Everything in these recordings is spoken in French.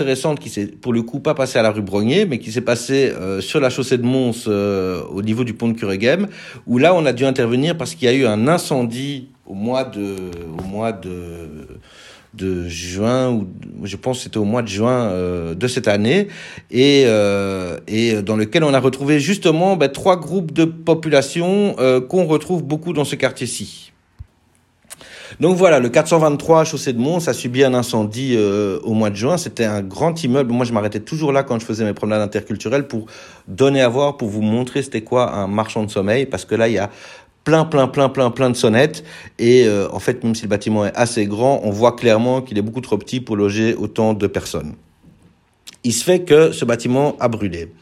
intéressante qui s'est pour le coup pas passée à la rue Brognier, mais qui s'est passée euh, sur la chaussée de Mons euh, au niveau du pont de Cureghem, où là on a dû intervenir parce qu'il y a eu un incendie au mois de au mois de de juin ou je pense c'était au mois de juin euh, de cette année et et dans lequel on a retrouvé justement ben, trois groupes de population qu'on retrouve beaucoup dans ce quartier-ci. Donc voilà, le 423 chaussée de Mons a subi un incendie euh, au mois de juin. C'était un grand immeuble. Moi, je m'arrêtais toujours là quand je faisais mes promenades interculturelles pour donner à voir, pour vous montrer c'était quoi un marchand de sommeil, parce que là, il y a plein, plein, plein, plein, plein de sonnettes. Et euh, en fait, même si le bâtiment est assez grand, on voit clairement qu'il est beaucoup trop petit pour loger autant de personnes. Il se fait que ce bâtiment a brûlé.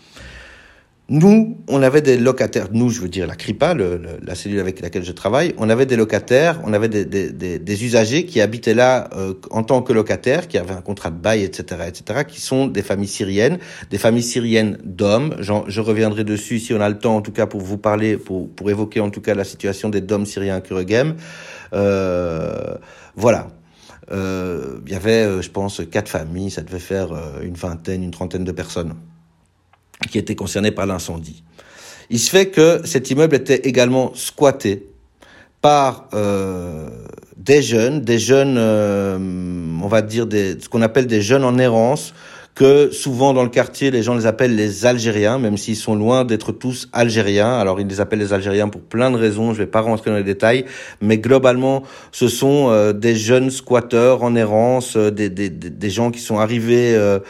Nous, on avait des locataires, nous, je veux dire la CRIPA, le, la cellule avec laquelle je travaille, on avait des locataires, on avait des, des, des, usagers qui habitaient là euh, en tant que locataires, qui avaient un contrat de bail, etc., etc., qui sont des familles syriennes, des familles syriennes d'hommes. Je reviendrai dessus si on a le temps, en tout cas, pour vous parler, pour, pour évoquer en tout cas la situation des DOM syriens à Kuregem. Euh, voilà, euh, il y avait, euh, je pense, quatre familles, ça devait faire une vingtaine, une trentaine de personnes qui étaient concernés par l'incendie. Il se fait que cet immeuble était également squatté par euh, des jeunes, des jeunes, euh, on va dire ce qu'on appelle des jeunes en errance, que souvent dans le quartier, les gens les appellent les Algériens, même s'ils sont loin d'être tous Algériens. Alors ils les appellent les Algériens pour plein de raisons, je vais pas rentrer dans les détails, mais globalement, ce sont euh, des jeunes squatteurs en errance, euh, des, des, des, gens qui sont arrivés euh,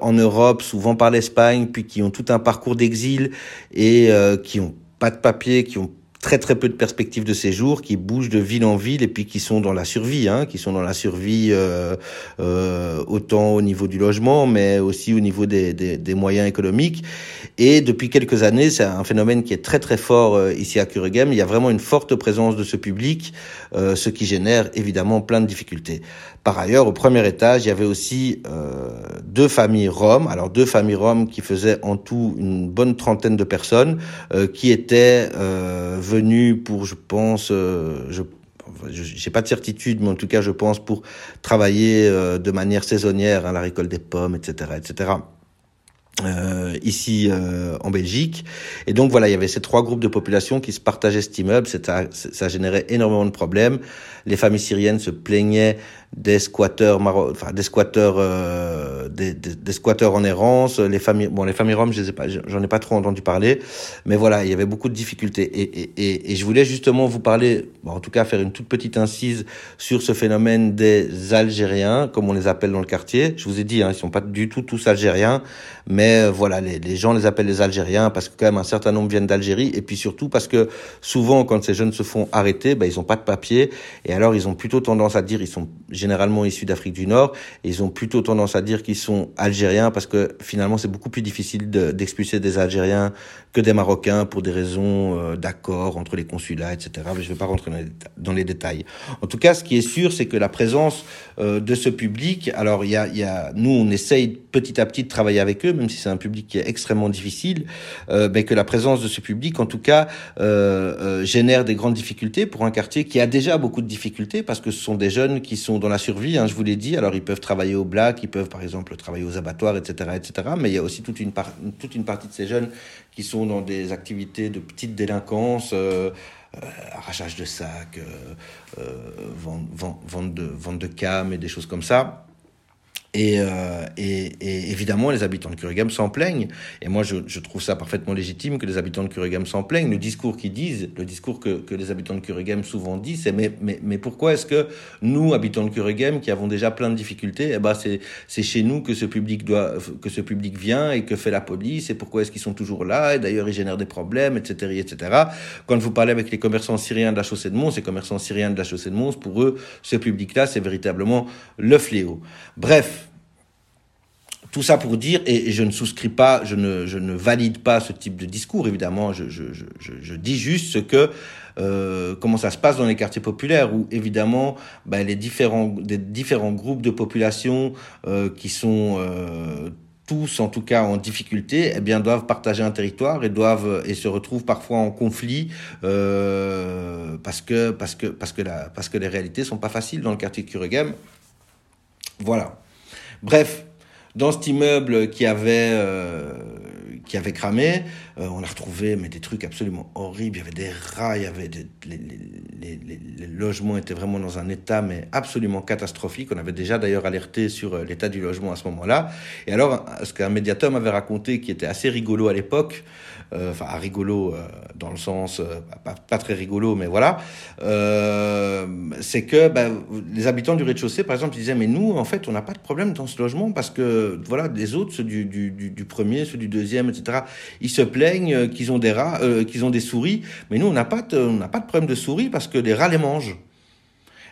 en Europe, souvent par l'Espagne, puis qui ont tout un parcours d'exil et qui ont pas de papier, qui ont très très peu de perspectives de séjour, qui bougent de ville en ville et puis qui sont dans la survie, hein, qui sont dans la survie euh, euh, autant au niveau du logement, mais aussi au niveau des, des, des moyens économiques. Et depuis quelques années, c'est un phénomène qui est très très fort euh, ici à Kuregem. Il y a vraiment une forte présence de ce public, euh, ce qui génère évidemment plein de difficultés. Par ailleurs, au premier étage, il y avait aussi euh, deux familles roms. Alors deux familles roms qui faisaient en tout une bonne trentaine de personnes qui étaient venues pour, je pense, euh, je j'ai pas de certitude, mais en tout cas, je pense pour travailler euh, de manière saisonnière, hein, la récolte des pommes, etc., etc. Euh, ici euh, en Belgique. Et donc voilà, il y avait ces trois groupes de population qui se partageaient cet immeuble. Ça, ça générait énormément de problèmes. Les familles syriennes se plaignaient des squatteurs, maro enfin des squatteurs, euh, des, des, des, squatteurs en errance. Les familles, bon, les familles roms, je sais pas, j'en ai pas trop entendu parler, mais voilà, il y avait beaucoup de difficultés. Et, et, et, et je voulais justement vous parler, bon, en tout cas faire une toute petite incise sur ce phénomène des Algériens, comme on les appelle dans le quartier. Je vous ai dit, hein, ils sont pas du tout tous Algériens, mais euh, voilà, les, gens les appellent les Algériens parce que quand même un certain nombre viennent d'Algérie, et puis surtout parce que souvent quand ces jeunes se font arrêter, ben, ils ont pas de papier, et alors ils ont plutôt tendance à dire ils sont généralement issus d'Afrique du Nord, et ils ont plutôt tendance à dire qu'ils sont algériens parce que finalement c'est beaucoup plus difficile d'expulser des Algériens que des Marocains pour des raisons euh, d'accord entre les consulats, etc. Mais je ne vais pas rentrer dans les, détails. En tout cas, ce qui est sûr, c'est que la présence euh, de ce public, alors il y a, y a, nous on essaye petit à petit de travailler avec eux, même si c'est un public qui est extrêmement difficile, euh, mais que la présence de ce public, en tout cas, euh, euh, génère des grandes difficultés pour un quartier qui a déjà beaucoup de difficultés parce que ce sont des jeunes qui sont dans la survie, hein, je vous l'ai dit. Alors ils peuvent travailler au black, ils peuvent par exemple travailler aux abattoirs, etc., etc. Mais il y a aussi toute une, partie de ces jeunes qui sont dans des activités de petite délinquance. Arrachage de sacs, vente, de, vente et des choses comme ça. Et, euh, et, et, évidemment, les habitants de Kurigam s'en plaignent. Et moi, je, je, trouve ça parfaitement légitime que les habitants de Kurigam s'en plaignent. Le discours qu'ils disent, le discours que, que les habitants de Kurigam souvent disent, c'est mais, mais, mais pourquoi est-ce que nous, habitants de Kurigam, qui avons déjà plein de difficultés, eh ben c'est chez nous que ce public doit, que ce public vient et que fait la police. Et pourquoi est-ce qu'ils sont toujours là Et d'ailleurs, ils génèrent des problèmes, etc., etc. Quand vous parlez avec les commerçants syriens de la chaussée de Mons, ces commerçants syriens de la chaussée de Mons, pour eux, ce public-là, c'est véritablement le fléau. Bref. Tout ça pour dire, et je ne souscris pas, je ne, je ne valide pas ce type de discours, évidemment, je, je, je, je dis juste ce que, euh, comment ça se passe dans les quartiers populaires, où évidemment, ben, les différents, des différents groupes de population euh, qui sont euh, tous, en tout cas en difficulté, eh bien, doivent partager un territoire et doivent et se retrouvent parfois en conflit euh, parce que parce que parce que la parce que les réalités sont pas faciles dans le quartier de Kuregem. Voilà. Bref, dans cet immeuble qui avait qui avait cramé. Euh, on a retrouvé mais des trucs absolument horribles. Il y avait des rats, il y avait des, les, logements étaient vraiment dans un état mais absolument catastrophique. On avait déjà d'ailleurs alerté sur euh, l'état du logement à ce moment-là. Et alors, ce qu'un médiateur m'avait raconté, qui était assez rigolo à l'époque, euh, enfin rigolo dans le sens pas, très rigolo, mais voilà, c'est que ben, les habitants du rez-de-chaussée, par exemple, disaient mais nous, en fait, on n'a pas de problème dans ce logement parce que voilà, les autres, ceux du, du, du premier, ceux du deuxième, etc., ils se plaignent qu'ils ont des rats, qu'ils ont des souris, mais nous, on n'a pas, de, on n'a pas de problème de souris parce que les rats les mangent.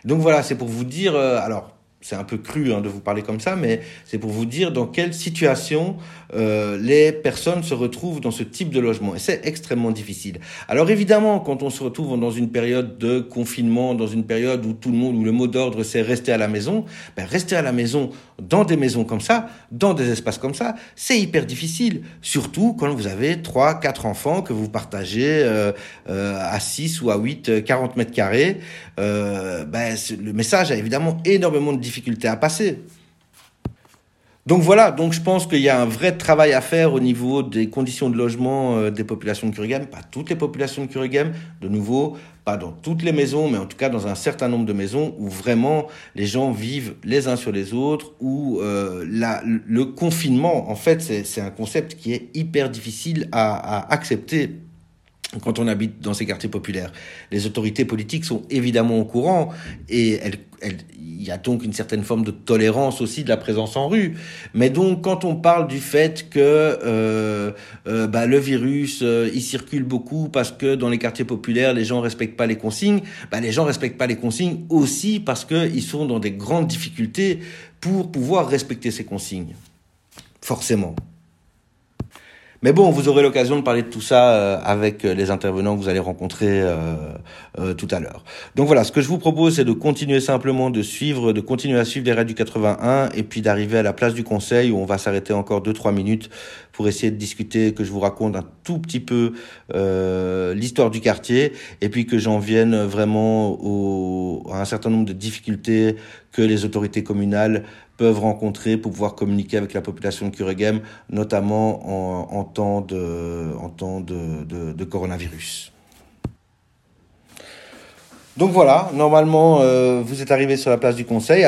Donc voilà, c'est pour vous dire, alors c'est un peu cru hein, de vous parler comme ça, mais c'est pour vous dire dans quelle situation euh, les personnes se retrouvent dans ce type de logement. Et c'est extrêmement difficile. Alors évidemment, quand on se retrouve dans une période de confinement, dans une période où tout le monde, où le mot d'ordre c'est rester à la maison, ben rester à la maison dans des maisons comme ça, dans des espaces comme ça, c'est hyper difficile. Surtout quand vous avez trois, quatre enfants que vous partagez euh, euh, à 6 ou à 8, 40 mètres carrés. Ben, le message a évidemment énormément de difficultés à passer. Donc voilà, donc je pense qu'il y a un vrai travail à faire au niveau des conditions de logement euh, des populations de Kurigam, pas toutes les populations de Kurigam, de nouveau, pas dans toutes les maisons, mais en tout cas dans un certain nombre de maisons où vraiment les gens vivent les uns sur les autres, où euh, la, le confinement, en fait, c'est un concept qui est hyper difficile à accepter quand on habite dans ces quartiers populaires. Les autorités politiques sont évidemment au courant et il y a donc une certaine forme de tolérance aussi de la présence en rue. Mais donc quand on parle du fait que euh, euh, bah, le virus euh, il circule beaucoup parce que dans les quartiers populaires les gens respectent pas les consignes, bah, les gens respectent pas les consignes aussi parce que ils sont dans des grandes difficultés pour pouvoir respecter ces consignes. Forcément. Mais bon, vous aurez l'occasion de parler de tout ça euh, avec euh, les intervenants que vous allez rencontrer euh, tout à l'heure. Donc voilà, ce que je vous propose, c'est de continuer simplement de suivre, de continuer à suivre les règles du 81 et puis d'arriver à la place du conseil où on va s'arrêter encore 2-3 minutes pour essayer de discuter, que je vous raconte un tout petit peu euh, l'histoire du quartier et puis que j'en vienne vraiment au, à un certain nombre de difficultés que les autorités communales peuvent rencontrer pour pouvoir communiquer avec la population de Kuregem, notamment en, temps de, coronavirus. Donc voilà, normalement, euh, vous êtes arrivé sur la place du conseil.